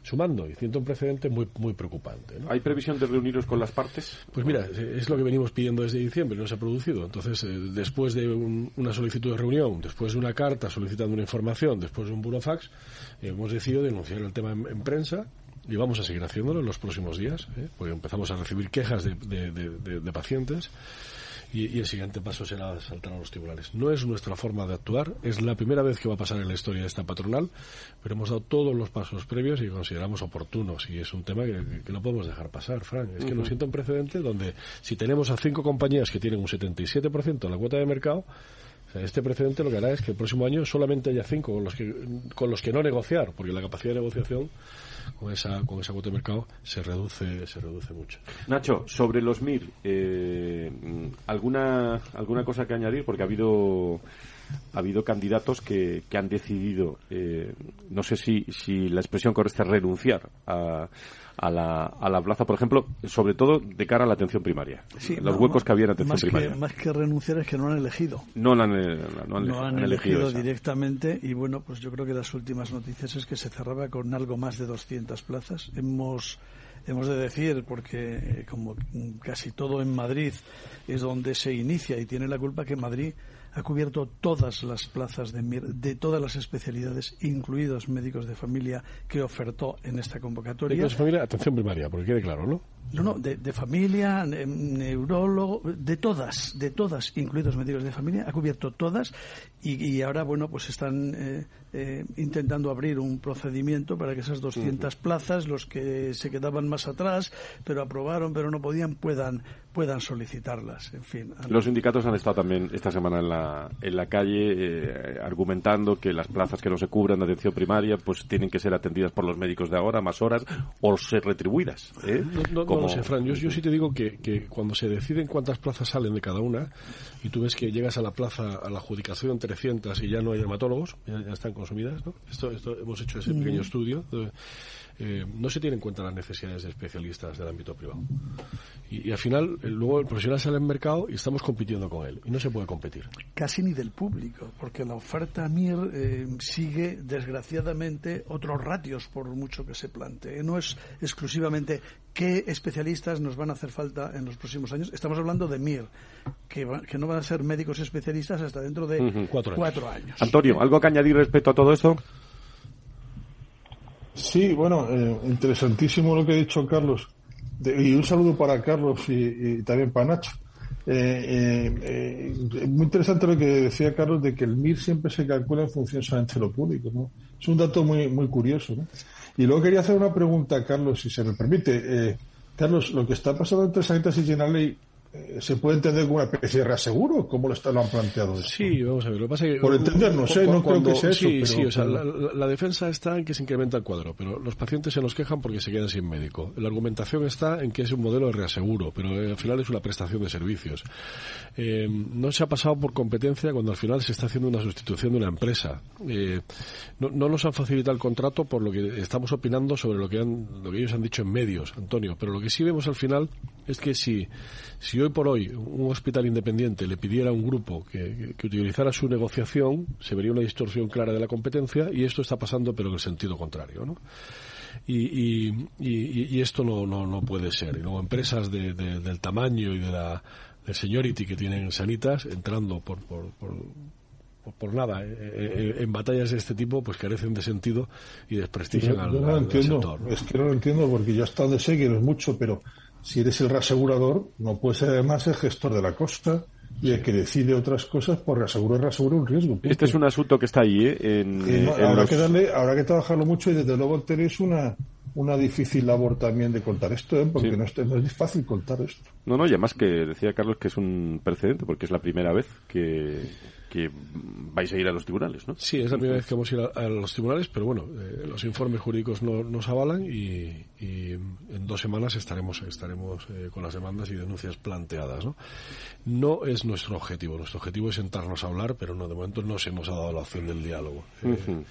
sumando y siento un precedente muy muy preocupante. ¿no? ¿Hay previsión de reuniros con las partes? Pues mira, es lo que venimos pidiendo desde diciembre, no se ha producido. Entonces, eh, después de un- una solicitud de reunión, después de una carta solicitando una información, después de un burofax, eh, hemos decidido denunciar el tema en, en prensa y vamos a seguir haciéndolo en los próximos días, ¿eh? porque empezamos a recibir quejas de- de- de- de pacientes y, y el siguiente paso será saltar a los tribunales. No es nuestra forma de actuar, es la primera vez que va a pasar en la historia de esta patronal, pero hemos dado todos los pasos previos y consideramos oportunos y es un tema que, que no podemos dejar pasar, Frank. Es que Ujú. nos sienta un precedente donde si tenemos a cinco compañías que tienen un 77% de la cuota de mercado, este precedente lo que hará es que el próximo año solamente haya cinco con los que, con los que no negociar, porque la capacidad de negociación con esa, con esa cuota de mercado se reduce, se reduce mucho. Nacho, sobre los MIR, eh, ¿alguna, ¿alguna cosa que añadir? Porque ha habido ha habido candidatos que, que han decidido, eh, no sé si, si la expresión correcta es renunciar a, a la, a la plaza, por ejemplo, sobre todo de cara a la atención primaria. los huecos que había en atención más primaria. Que, más que renunciar es que no han elegido. No, han, eh, no han, no han, han elegido, elegido directamente y bueno, pues yo creo que las últimas noticias es que se cerraba con algo más de 200 plazas. Hemos hemos de decir, porque eh, como casi todo en Madrid es donde se inicia y tiene la culpa que Madrid ha cubierto todas las plazas de, de todas las especialidades, incluidos médicos de familia, que ofertó en esta convocatoria. Médicos de familia, atención primaria, porque quede claro, ¿no? No, no, de, de familia, neurólogo, de todas, de todas, incluidos médicos de familia, ha cubierto todas y, y ahora, bueno, pues están eh, eh, intentando abrir un procedimiento para que esas 200 uh -huh. plazas, los que se quedaban más atrás, pero aprobaron, pero no podían, puedan puedan solicitarlas. En fin. Los sindicatos han estado también esta semana en la, en la calle eh, argumentando que las plazas que no se cubran de atención primaria pues tienen que ser atendidas por los médicos de ahora, más horas, o ser retribuidas. ¿eh? No, no, Como... no, lo sé, Fran. Yo, yo sí te digo que, que, cuando se deciden cuántas plazas salen de cada una y tú ves que llegas a la plaza, a la adjudicación 300 y ya no hay dermatólogos, ya, ya están consumidas, ¿no? Esto, esto hemos hecho ese pequeño estudio. De, eh, no se tienen en cuenta las necesidades de especialistas del ámbito privado. Y, y al final, el, luego el profesional sale al mercado y estamos compitiendo con él. Y no se puede competir. Casi ni del público, porque la oferta MIR eh, sigue, desgraciadamente, otros ratios por mucho que se plantee. No es exclusivamente qué especialistas nos van a hacer falta en los próximos años. Estamos hablando de MIR, que, va, que no van a ser médicos especialistas hasta dentro de uh -huh. cuatro, cuatro años. años. Antonio, ¿algo que añadir respecto a todo esto? Sí, bueno, eh, interesantísimo lo que ha dicho Carlos. De, y un saludo para Carlos y, y también para Nacho. Eh, eh, muy interesante lo que decía Carlos de que el MIR siempre se calcula en función solamente de lo público. ¿no? Es un dato muy, muy curioso. ¿no? Y luego quería hacer una pregunta Carlos, si se me permite. Carlos, lo que está pasando entre Sanitas y Generali ¿Se puede entender como una especie de reaseguro? ¿Cómo lo, está, lo han planteado? Esto? Sí, vamos a ver. Lo que pasa es que, Por entendernos, ¿eh? no cuando, creo que sea sí, eso. Sí, pero, o sea, la, la, la, defensa está en que se incrementa el cuadro, pero los pacientes se nos quejan porque se quedan sin médico. La argumentación está en que es un modelo de reaseguro, pero eh, al final es una prestación de servicios. Eh, no se ha pasado por competencia cuando al final se está haciendo una sustitución de una empresa. Eh, no, no, nos han facilitado el contrato por lo que estamos opinando sobre lo que, han, lo que ellos han dicho en medios, Antonio, pero lo que sí vemos al final es que si, si hoy por hoy un hospital independiente le pidiera a un grupo que, que, utilizara su negociación, se vería una distorsión clara de la competencia y esto está pasando pero en el sentido contrario, ¿no? Y, y, y, y esto no, no, no, puede ser. Y luego empresas de, de, del tamaño y de la del seniority que tienen sanitas entrando por, por, por por nada, eh, eh, en batallas de este tipo pues carecen de sentido y desprestigian yo, al, yo no al, entiendo, al sector. Es que no lo entiendo porque yo hasta donde sé que no es mucho, pero si eres el reasegurador, no puedes ser además el gestor de la costa y el que decide otras cosas por reaseguro reaseguro un riesgo. Punto. Este es un asunto que está ahí, ¿eh? En, y no, en habrá, los... que darle, habrá que trabajarlo mucho y desde luego tenéis una una difícil labor también de contar esto, ¿eh? porque sí. no, es, no, es, fácil contar esto. No, no, y además que decía Carlos que es un precedente, porque es la primera vez que, que vais a ir a los tribunales, ¿no? Sí, es la primera vez que vamos a ir a, a los tribunales, pero bueno, eh, los informes jurídicos no, nos avalan y, y, en dos semanas estaremos estaremos eh, con las demandas y denuncias planteadas, ¿no? No es nuestro objetivo, nuestro objetivo es sentarnos a hablar, pero no, de momento no se nos ha dado la opción del diálogo. Uh -huh.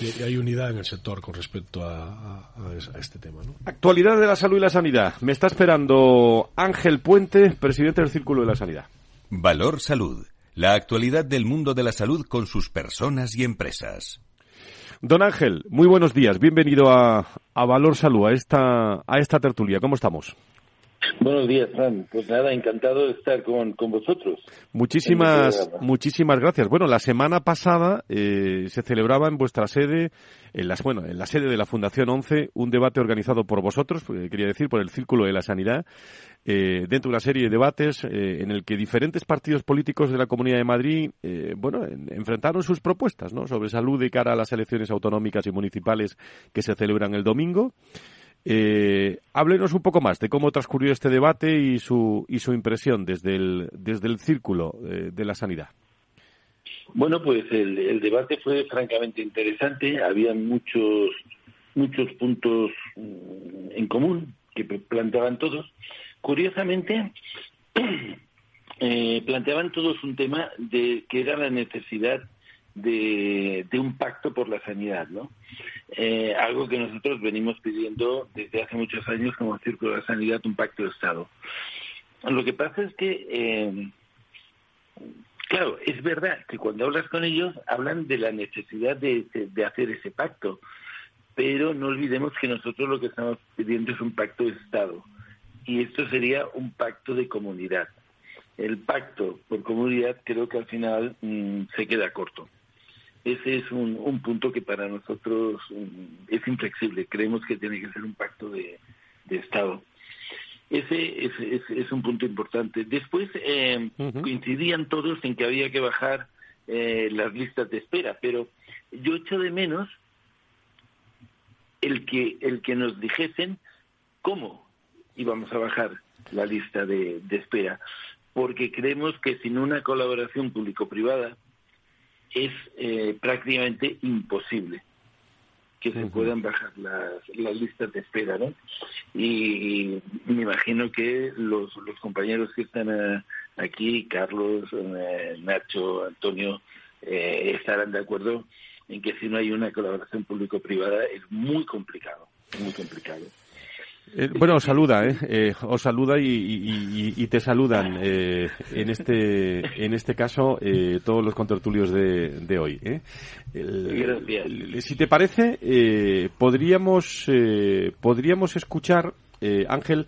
y, hay unidad en el sector con respecto a, a, a este tema, ¿no? Actualidad de la salud y la sanidad. Me está esperando Ángel Puente, presidente del Círculo de la Sanidad. Valor Salud la actualidad del mundo de la salud con sus personas y empresas. Don Ángel, muy buenos días. Bienvenido a, a Valor Salud, a esta, a esta tertulia. ¿Cómo estamos? Buenos días, Fran. Pues nada, encantado de estar con, con vosotros. Muchísimas, muchísimas gracias. Bueno, la semana pasada eh, se celebraba en vuestra sede, en las, bueno, en la sede de la Fundación 11, un debate organizado por vosotros, eh, quería decir, por el Círculo de la Sanidad, eh, dentro de una serie de debates eh, en el que diferentes partidos políticos de la Comunidad de Madrid, eh, bueno, en, enfrentaron sus propuestas, ¿no? Sobre salud de cara a las elecciones autonómicas y municipales que se celebran el domingo. Háblenos un poco más de cómo transcurrió este debate y su, y su impresión desde el, desde el círculo de la sanidad. Bueno, pues el, debate fue francamente interesante. Había muchos, muchos puntos en común que planteaban todos. Curiosamente, eh, planteaban todos un tema de que era la necesidad de, un pacto por la sanidad, ¿no? Eh, algo que nosotros venimos pidiendo desde hace muchos años como Círculo de la Sanidad, un pacto de Estado. Lo que pasa es que, eh, claro, es verdad que cuando hablas con ellos hablan de la necesidad de, de hacer ese pacto, pero no olvidemos que nosotros lo que estamos pidiendo es un pacto de Estado y esto sería un pacto de comunidad. El pacto por comunidad creo que al final mm, se queda corto. Ese es un, punto que para nosotros mm, es inflexible. Creemos que tiene que ser un pacto de, Estado. Ese es, un punto importante. Después eh, coincidían todos en que había que bajar eh, las listas de espera, pero yo echo de menos el que el que nos dijesen cómo íbamos a bajar la lista de, espera, porque creemos que sin una colaboración público-privada es eh, prácticamente imposible que se puedan bajar las, las listas de espera, ¿no? Y, me imagino que los, los compañeros que están eh, aquí, Carlos, eh, Nacho, Antonio, estarán de acuerdo en que si no hay una colaboración público-privada es muy complicado, muy complicado. Eh, bueno, os saluda, ¿eh? ¿eh? os saluda y, te saludan eh, en este en este caso eh, todos los contertulios de, de hoy. si te parece, podríamos podríamos escuchar, Ángel,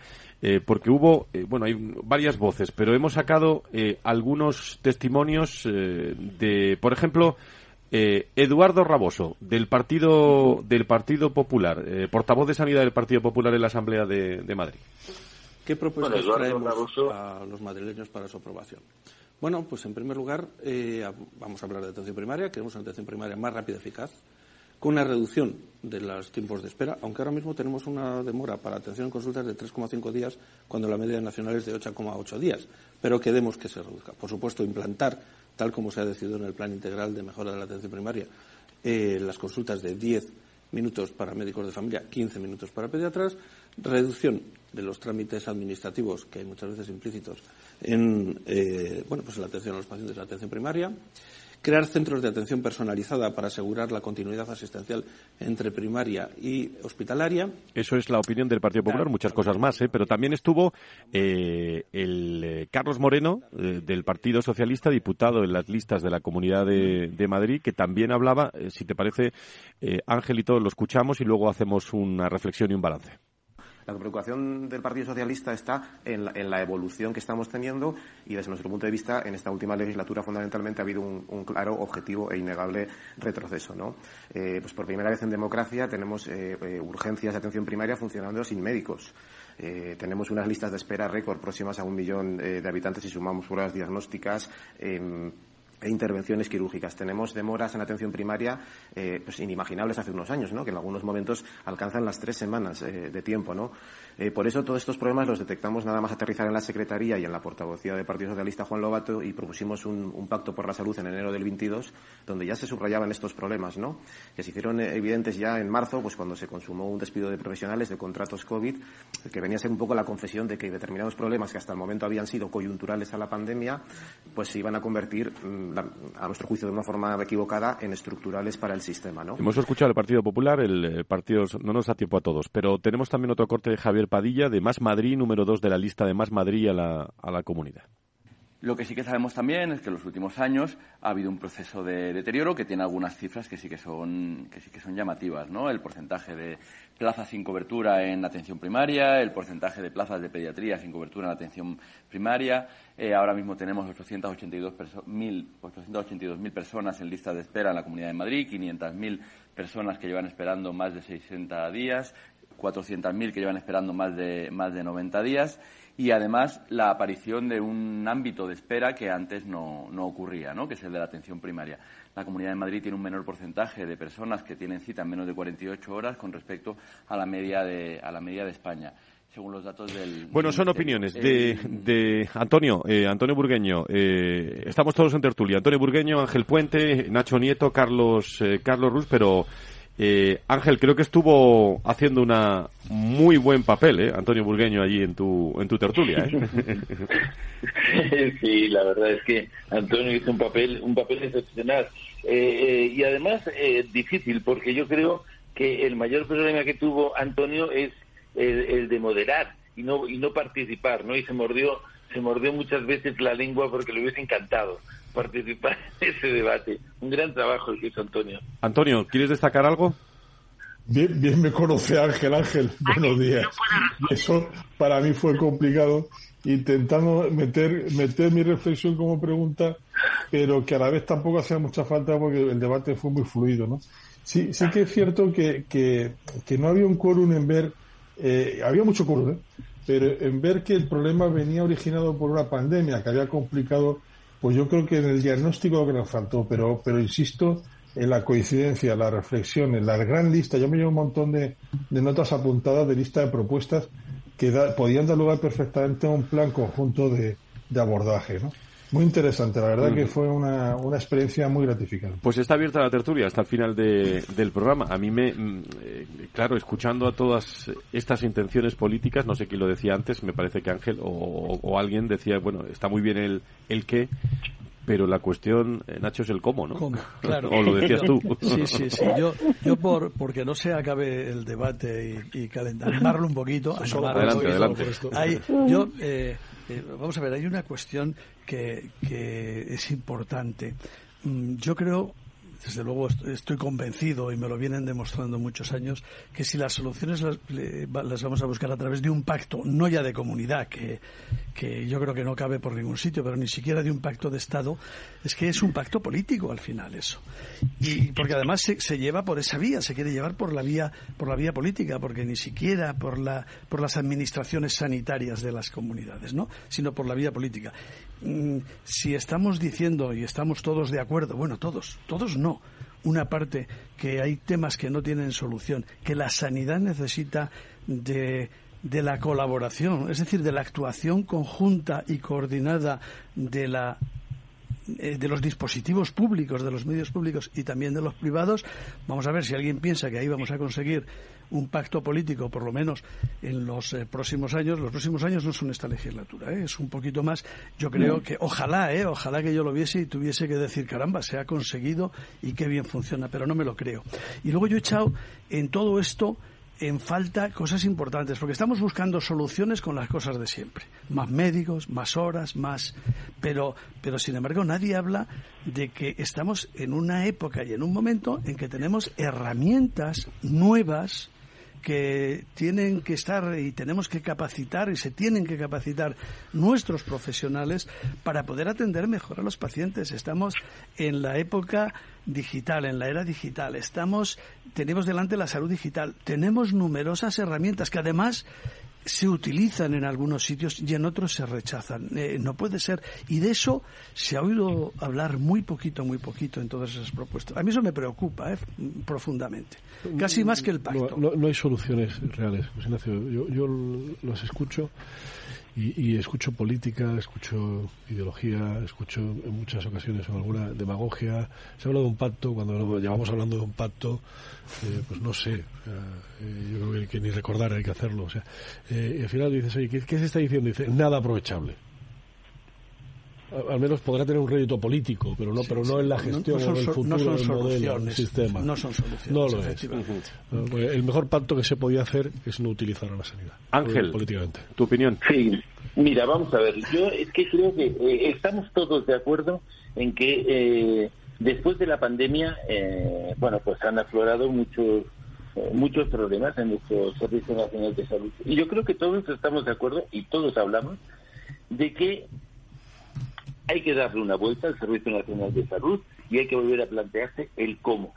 porque hubo, bueno, hay varias voces, pero hemos sacado algunos testimonios de, por ejemplo, eh, Eduardo Raboso, del Partido, del partido Popular, eh, portavoz de Sanidad del Partido Popular en la Asamblea de, Madrid. ¿Qué propuestas traemos a los madrileños para su aprobación? Bueno, pues en primer lugar, eh, vamos a hablar de atención primaria. Queremos una atención primaria más rápida y eficaz, con una reducción de los tiempos de espera, aunque ahora mismo tenemos una demora para atención en consultas de 3,5 días, cuando la media nacional es de 8,8 días. Pero queremos que se reduzca. Por supuesto, implantar tal como se ha decidido en el Plan Integral de Mejora de la Atención Primaria, eh, las consultas de 10 minutos para médicos de familia, 15 minutos para pediatras, reducción de los trámites administrativos que hay muchas veces implícitos en eh, bueno pues la atención a los pacientes de la atención primaria crear centros de atención personalizada para asegurar la continuidad asistencial entre primaria y hospitalaria. Eso es la opinión del Partido Popular, muchas cosas más, ¿eh? pero también estuvo eh, el eh, Carlos Moreno del Partido Socialista, diputado en las listas de la Comunidad de, de Madrid, que también hablaba, si te parece, Ángel y todos lo escuchamos y luego hacemos una reflexión y un balance. La preocupación del Partido Socialista está en la, evolución que estamos teniendo y desde nuestro punto de vista en esta última legislatura fundamentalmente ha habido un, claro objetivo e innegable retroceso. ¿no? Eh, pues por primera vez en democracia tenemos eh, eh, urgencias de atención primaria funcionando sin médicos. tenemos unas listas de espera récord próximas a un millón de habitantes y sumamos pruebas diagnósticas e intervenciones quirúrgicas. Tenemos demoras en atención primaria eh, pues inimaginables hace unos años, ¿no? que en algunos momentos alcanzan las tres semanas eh, de tiempo. ¿no? Eh, por eso todos estos problemas los detectamos nada más aterrizar en la Secretaría y en la portavocía del Partido Socialista Juan Lobato y propusimos un, pacto por la salud en enero del 22 donde ya se subrayaban estos problemas, ¿no? que se hicieron evidentes ya en marzo, pues cuando se consumó un despido de profesionales de contratos COVID, que venía a ser un poco la confesión de que determinados problemas que hasta el momento habían sido coyunturales a la pandemia, pues se iban a convertir mm, a nuestro juicio de una forma equivocada, en estructurales para el sistema. ¿no? Hemos escuchado al Partido Popular, el, partido no nos da tiempo a todos, pero tenemos también otro corte de Javier Padilla, de Más Madrid, número dos de la lista de Más Madrid a la, a la comunidad. Lo que sí que sabemos también es que en los últimos años ha habido un proceso de deterioro que tiene algunas cifras que sí que son, que sí que son llamativas, ¿no? El porcentaje de plazas sin cobertura en atención primaria, el porcentaje de plazas de pediatría sin cobertura en atención primaria. Eh, ahora mismo tenemos 882.000 personas en lista de espera en la Comunidad de Madrid, 500.000 personas que llevan esperando más de 60 días, 400.000 que llevan esperando más de, más de 90 días y además la aparición de un ámbito de espera que antes no, ocurría, ¿no? que es el de la atención primaria. La Comunidad de Madrid tiene un menor porcentaje de personas que tienen cita en menos de 48 horas con respecto a la media de, a la media de España según los datos del. Bueno, son opiniones de, de Antonio, eh, Antonio Burgueño. Eh, estamos todos en tertulia. Antonio Burgueño, Ángel Puente, Nacho Nieto, Carlos, eh, Carlos Ruz, pero Eh, Ángel, creo que estuvo haciendo una muy buen papel, ¿eh? Antonio Burgueño allí en tu en tu tertulia, ¿eh? sí, la verdad es que Antonio hizo un papel un papel excepcional eh, y además difícil porque yo creo que el mayor problema que tuvo Antonio es el, de moderar y no y no participar, ¿no? Y se mordió se mordió muchas veces la lengua porque le hubiese encantado participar en ese debate. Un gran trabajo el que hizo Antonio. Antonio, ¿quieres destacar algo? Bien, bien me conoce Ángel. Ángel, buenos días. eso para mí fue complicado, intentando meter, meter mi reflexión como pregunta, pero que a la vez tampoco hacía mucha falta porque el debate fue muy fluido, ¿no? Sí, sí que es cierto que, que, que no había un quórum en ver, eh, había mucho quórum, ¿eh? pero en ver que el problema venía originado por una pandemia que había complicado pues yo creo que en el diagnóstico que nos faltó, pero, pero insisto en la coincidencia, la reflexión, en la gran lista. Yo me llevo un montón de, notas apuntadas de lista de propuestas que podían dar lugar perfectamente a un plan conjunto de, de abordaje, ¿no? Muy interesante, la verdad que fue una, una experiencia muy gratificante. Pues está abierta la tertulia hasta el final de, del programa. A mí me, mm, eh, claro, escuchando a todas estas intenciones políticas, no sé quién lo decía antes, me parece que Ángel o, alguien decía, bueno, está muy bien el, el qué, pero la cuestión, eh, Nacho, es el cómo, ¿no? ¿Cómo? Claro. o lo decías tú. Sí, sí, sí. Yo, yo por, porque no se acabe el debate y, y calentar, animarlo un poquito. adelante, adelante. yo, eh, eh, vamos a ver, hay una cuestión que, que es importante. Mm, yo creo desde luego estoy convencido y me lo vienen demostrando muchos años que si las soluciones las, vamos a buscar a través de un pacto, no ya de comunidad, que, que, yo creo que no cabe por ningún sitio, pero ni siquiera de un pacto de Estado, es que es un pacto político al final eso. Y porque además se, se lleva por esa vía, se quiere llevar por la vía, por la vía política, porque ni siquiera por la, por las administraciones sanitarias de las comunidades, ¿no? sino por la vía política. Mm, si estamos diciendo y estamos todos de acuerdo, bueno, todos, todos no, una parte que hay temas que no tienen solución, que la sanidad necesita de, de la colaboración, es decir, de la actuación conjunta y coordinada de la eh, de los dispositivos públicos, de los medios públicos y también de los privados, vamos a ver si alguien piensa que ahí vamos a conseguir un pacto político, por lo menos en los eh, próximos años. Los próximos años no son esta legislatura, ¿eh? es un poquito más. Yo creo que, ojalá, ¿eh? ojalá que yo lo viese y tuviese que decir, caramba, se ha conseguido y qué bien funciona, pero no me lo creo. Y luego yo he echado en todo esto en falta cosas importantes, porque estamos buscando soluciones con las cosas de siempre. Más médicos, más horas, más. Pero, pero sin embargo, nadie habla de que estamos en una época y en un momento en que tenemos herramientas nuevas que tienen que estar y tenemos que capacitar y se tienen que capacitar nuestros profesionales para poder atender mejor a los pacientes. Estamos en la época digital, en la era digital. Estamos, tenemos delante la salud digital. Tenemos numerosas herramientas que además se utilizan en algunos sitios y en otros se rechazan. Eh, no puede ser. Y de eso se ha oído hablar muy poquito, muy poquito en todas esas propuestas. A mí eso me preocupa eh, profundamente. Casi más que el pacto. No, hay soluciones reales, Yo, yo los escucho y, escucho política, escucho ideología, escucho en muchas ocasiones alguna demagogia. Se habla de un pacto, cuando llevamos hablando de un pacto, eh, pues no sé, eh, yo creo que, ni recordar hay que hacerlo. O sea, eh, y al final dices, oye, ¿qué, se está diciendo? Dice, nada aprovechable al menos podrá tener un rédito político, pero no, pero no en la gestión o en el futuro del modelo, del sistema. No son soluciones. No lo es. El mejor pacto que se podía hacer es no utilizar a la sanidad. Ángel, políticamente. ¿Tu opinión? Sí, Mira, vamos a ver, yo es que creo que eh, estamos todos de acuerdo en que eh, después de la pandemia, eh, bueno, pues han aflorado muchos muchos problemas en nuestro Servicio Nacional de Salud. Y yo creo que todos estamos de acuerdo y todos hablamos de que hay que darle una vuelta al Servicio Nacional de Salud y hay que volver a plantearse el cómo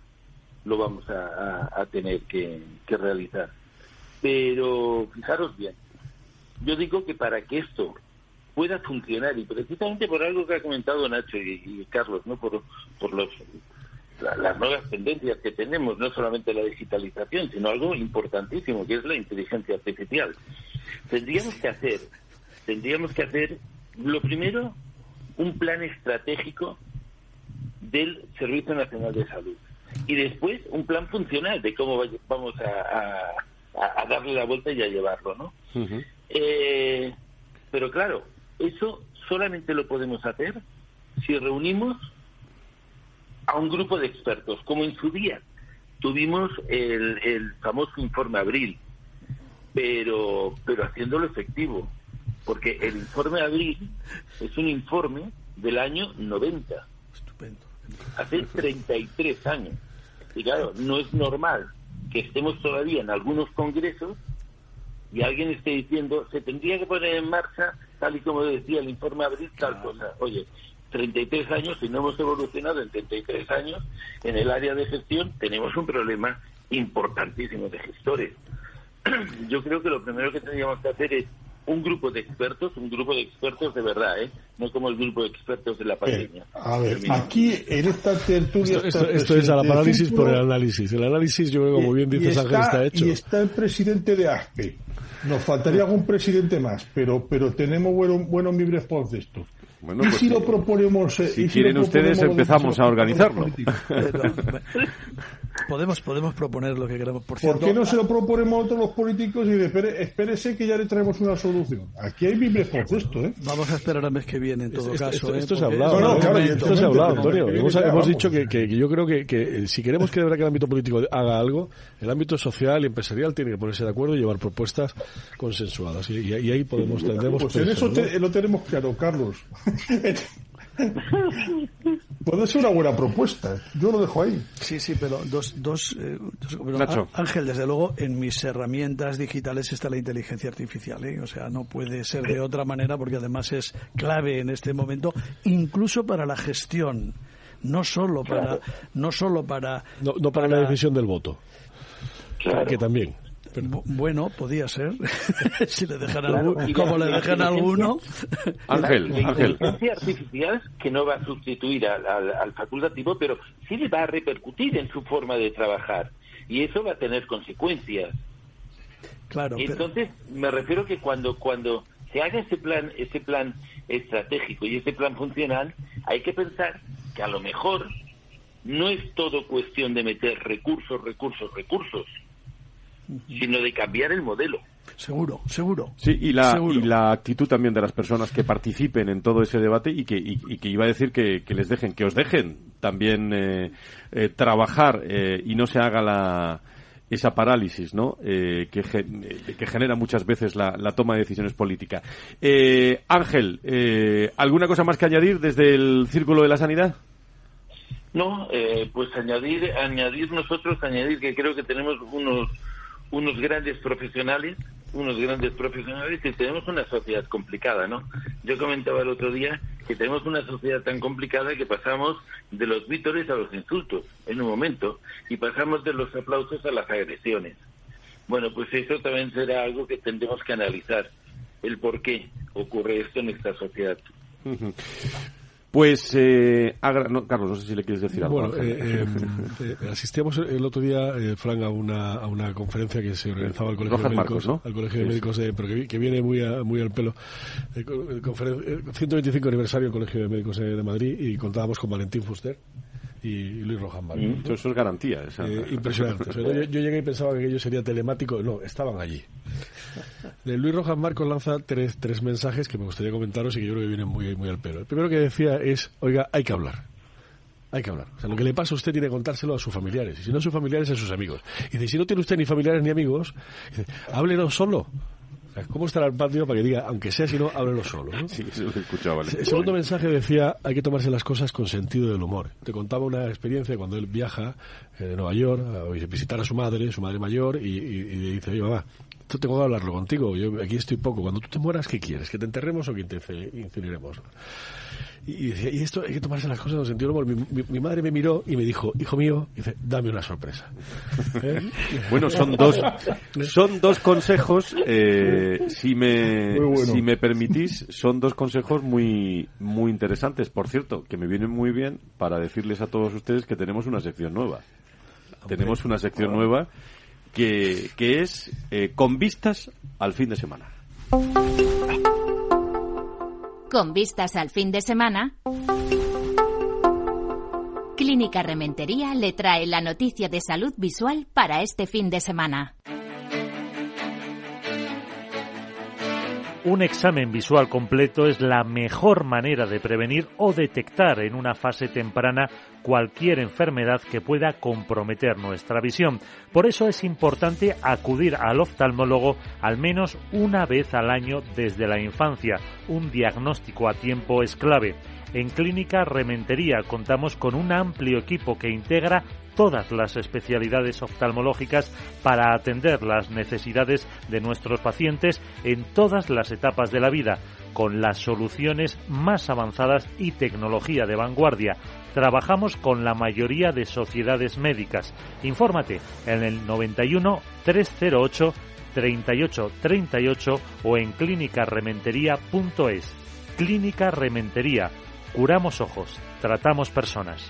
lo vamos a, tener que realizar. Pero fijaros bien, yo digo que para que esto pueda funcionar y precisamente por algo que ha comentado Nacho y, Carlos, no por, por los las nuevas tendencias que tenemos, no solamente la digitalización, sino algo importantísimo que es la inteligencia artificial. Tendríamos que hacer, tendríamos que hacer, lo primero, un plan estratégico del Servicio Nacional de Salud. y después un plan funcional de cómo vamos a, a, darle la vuelta y a llevarlo, ¿no? eh, pero claro, eso solamente lo podemos hacer si reunimos a un grupo de expertos, como en su día tuvimos el, el famoso informe Abril, pero, pero haciéndolo efectivo, porque el informe Abril es un informe del año 90. Estupendo. Hace 33 años. Y claro, no es normal que estemos todavía en algunos congresos y alguien esté diciendo se tendría que poner en marcha, tal y como decía el informe Abril, tal cosa. Oye, 33 años y no hemos evolucionado en 33 años en el área de gestión, tenemos un problema importantísimo de gestores. Yo creo que lo primero que tendríamos que hacer es un grupo de expertos, un grupo de expertos de verdad, ¿eh? no como el grupo de expertos de la pandemia. a ver, aquí en esta tertulia... Esto, es a la parálisis por el análisis. El análisis, yo creo, como bien dices Ángel, está hecho. Y está el presidente de ASPE. Nos faltaría algún presidente más, pero pero tenemos buenos buenos libres de esto. Bueno, ¿Y pues si lo proponemos? Eh, si, quieren ustedes, empezamos a organizarlo. podemos, podemos proponer lo que queramos. Por, ¿Por qué no se lo proponemos a los políticos y de, espérese que ya le traemos una solución? Aquí hay Biblia por esto, ¿eh? Vamos a esperar al mes que viene, en todo caso. Esto, ¿eh? se ha hablado. No, claro, esto se ha hablado, Antonio. Hemos, hemos dicho que, que, yo creo que, que, si queremos que de verdad que el ámbito político haga algo, el ámbito social y empresarial tiene que ponerse de acuerdo y llevar propuestas consensuadas. Y, y, ahí podemos, tendremos... Pues en eso lo tenemos claro, Carlos. Puede ser una buena propuesta. Yo lo dejo ahí. Sí, sí, pero dos, dos, eh, Ángel, desde luego, en mis herramientas digitales está la inteligencia artificial. ¿eh? O sea, no puede ser de otra manera porque además es clave en este momento, incluso para la gestión, no solo para, no solo para, no, para, la decisión del voto. Que también. Bueno, podía ser. si le dejan como le dejan a alguno. Ángel, la, inteligencia artificial que no va a sustituir al, facultativo, pero sí le va a repercutir en su forma de trabajar. Y eso va a tener consecuencias. Claro. Entonces, me refiero que cuando, cuando se haga ese plan, ese plan estratégico y ese plan funcional, hay que pensar que a lo mejor no es todo cuestión de meter recursos, recursos, recursos sino de cambiar el modelo. Seguro, seguro. Sí, y la, y la actitud también de las personas que participen en todo ese debate y que, y, que iba a decir que, les dejen, que os dejen también eh, eh, trabajar eh, y no se haga la, esa parálisis ¿no? que, que genera muchas veces la, la toma de decisiones políticas. Ángel, ¿alguna cosa más que añadir desde el Círculo de la Sanidad? No, pues añadir, añadir nosotros, añadir que creo que tenemos unos unos grandes profesionales, unos grandes profesionales y tenemos una sociedad complicada, ¿no? Yo comentaba el otro día que tenemos una sociedad tan complicada que pasamos de los vítores a los insultos en un momento y pasamos de los aplausos a las agresiones. Bueno, pues eso también será algo que tendremos que analizar, el por qué ocurre esto en esta sociedad. Pues, eh, Carlos, no sé si le quieres decir algo. Bueno, eh, eh, asistíamos el otro día, Frank, a una, a una conferencia que se organizaba al Colegio de Médicos, al Colegio de Médicos, pero que, viene muy, muy al pelo. El, 125 aniversario del Colegio de Médicos de Madrid y contábamos con Valentín Fuster y, Luis Rojan Eso es garantía. impresionante. yo, yo, llegué y pensaba que aquello sería telemático. No, estaban allí. De Luis Rojas Marcos lanza tres, tres mensajes que me gustaría comentaros y que yo creo que vienen muy, muy al pelo. El primero que decía es, oiga, hay que hablar. Hay que hablar. O sea, lo que le pasa a usted tiene que contárselo a sus familiares. Y si no a sus familiares, a sus amigos. Y dice, si no tiene usted ni familiares ni amigos, dice, háblelo solo. ¿Cómo estará el patio para que diga, aunque sea si no, háblelo solo? Sí, eso lo. El segundo mensaje decía, hay que tomarse las cosas con sentido del humor. Te contaba una experiencia cuando él viaja eh, de Nueva York a visitar a su madre, su madre mayor, y, y, dice, oye, mamá, esto tengo que hablarlo contigo, yo aquí estoy poco. Cuando tú te mueras, ¿qué quieres? ¿Que te enterremos o que te incineremos? Y, decía, y esto hay que tomarse las cosas en sentido del humor. Mi, madre me miró y me dijo, hijo mío, dice, dame una sorpresa. ¿Eh? Bueno, son dos, son dos consejos, eh, si me, si me permitís, son dos consejos muy, muy interesantes. Por cierto, que me vienen muy bien para decirles a todos ustedes que tenemos una sección nueva. Tenemos una sección nueva que, que es eh, con vistas al fin de semana. Con vistas al fin de semana. Clínica Rementería le trae la noticia de salud visual para este fin de semana. Un examen visual completo es la mejor manera de prevenir o detectar en una fase temprana cualquier enfermedad que pueda comprometer nuestra visión. Por eso es importante acudir al oftalmólogo al menos una vez al año desde la infancia. Un diagnóstico a tiempo es clave. En Clínica Rementería contamos con un amplio equipo que integra todas las especialidades oftalmológicas para atender las necesidades de nuestros pacientes en todas las etapas de la vida, con las soluciones más avanzadas y tecnología de vanguardia. Trabajamos con la mayoría de sociedades médicas. Infórmate en el 91 308 3838 o en clínicarementería.es. Clínica Rementería Curamos ojos, tratamos personas.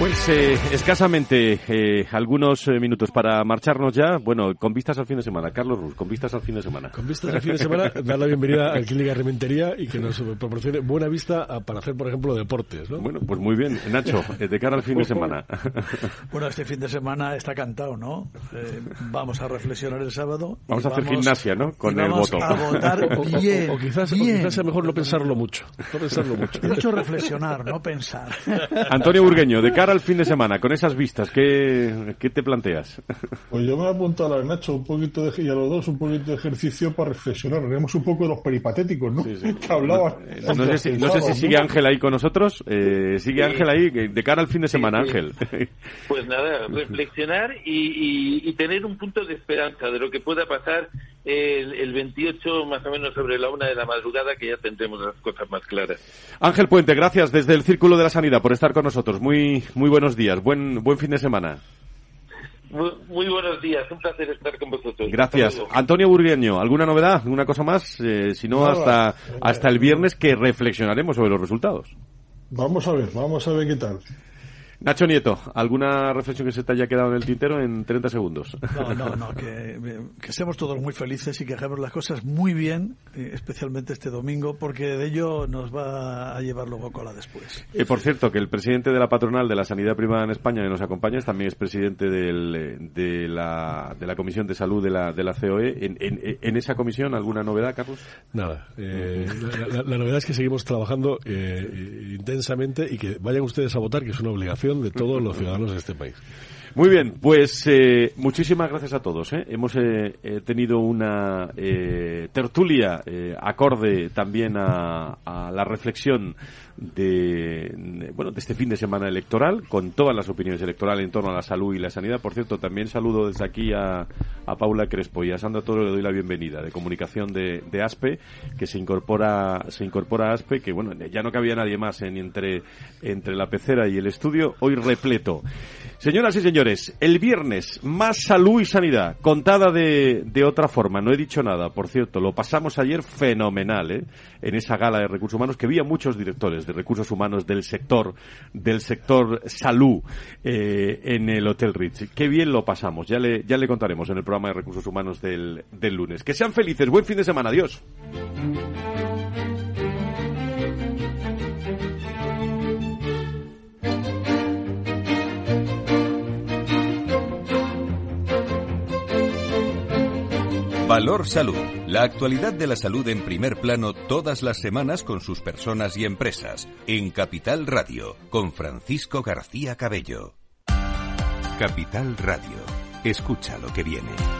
Pues eh, escasamente eh, algunos eh, minutos para marcharnos ya. Bueno, con vistas al fin de semana. Carlos Ruz, con vistas al fin de semana. Con vistas al fin de semana, dar la bienvenida a Clínica Rementería y que nos proporcione buena vista para hacer, por ejemplo, deportes. ¿no? Bueno, pues muy bien. Nacho, de cara al fin de semana. bueno, este fin de semana está cantado, ¿no? vamos a reflexionar el sábado. Vamos a hacer gimnasia, ¿no? Con el vamos voto. a votar bien. O, quizás, bien. quizás sea mejor no pensarlo mucho. No pensarlo mucho. Mucho reflexionar, no pensar. Antonio Burgueño, de cara al fin de semana, con esas vistas, ¿qué, qué te planteas? Pues yo me he apuntado a la Nacho un poquito de, y a los dos un poquito de ejercicio para reflexionar. Haremos un poco de los peripatéticos, ¿no? Sí, sí. Que hablaban. No, no sé si, no sé si sigue Ángel ahí con nosotros. Eh, sigue Ángel ahí de cara al fin de semana, Ángel. Pues nada, reflexionar y, y, y, tener un punto de esperanza de lo que pueda pasar el, el 28 más o menos sobre la una de la madrugada que ya tendremos las cosas más claras. Ángel Puente, gracias desde el Círculo de la Sanidad por estar con nosotros. Muy, muy buenos días. Buen, buen fin de semana. Muy, muy, buenos días, un placer estar con vosotros. Gracias. Antonio Burgueño, ¿alguna novedad? ¿Una cosa más? Eh, si no, hasta, hasta el viernes que reflexionaremos sobre los resultados. Vamos a ver, vamos a ver qué tal. Nacho Nieto, ¿alguna reflexión que se te haya quedado en el tintero en 30 segundos? No, no, no, que, que seamos todos muy felices y que hagamos las cosas muy bien, eh, especialmente este domingo, porque de ello nos va a llevar luego cola después. Eh, por cierto, que el presidente de la patronal de la sanidad privada en España, que nos acompaña, también es presidente del, de, la, de la Comisión de Salud de la, de la COE. ¿En, en, en esa comisión alguna novedad, Carlos? Nada. Eh, la, la, la, novedad es que seguimos trabajando eh, intensamente y que vayan ustedes a votar, que es una obligación de todos los ciudadanos de este país. Muy bien, pues eh, muchísimas gracias a todos. ¿eh? Hemos eh, tenido una tertulia acorde también a, a, la reflexión de, bueno, de este fin de semana electoral, con todas las opiniones electorales en torno a la salud y la sanidad. Por cierto, también saludo desde aquí a, a Paula Crespo y a Sandra Toro le doy la bienvenida de comunicación de, de, ASPE, que se incorpora, se incorpora a ASPE, que bueno, ya no cabía nadie más en, entre, entre la pecera y el estudio, hoy repleto. Señoras y señores, el viernes más salud y sanidad, contada de, de, otra forma, no he dicho nada, por cierto, lo pasamos ayer fenomenal, ¿eh? en esa gala de recursos humanos que había muchos directores de recursos humanos del sector, del sector salud eh, en el Hotel Ritz. Qué bien lo pasamos, ya le, ya le contaremos en el programa de recursos humanos del, del lunes. Que sean felices, buen fin de semana, adiós. Valor Salud. La actualidad de la salud en primer plano todas las semanas con sus personas y empresas. En Capital Radio, con Francisco García Cabello. Capital Radio. Escucha lo que viene.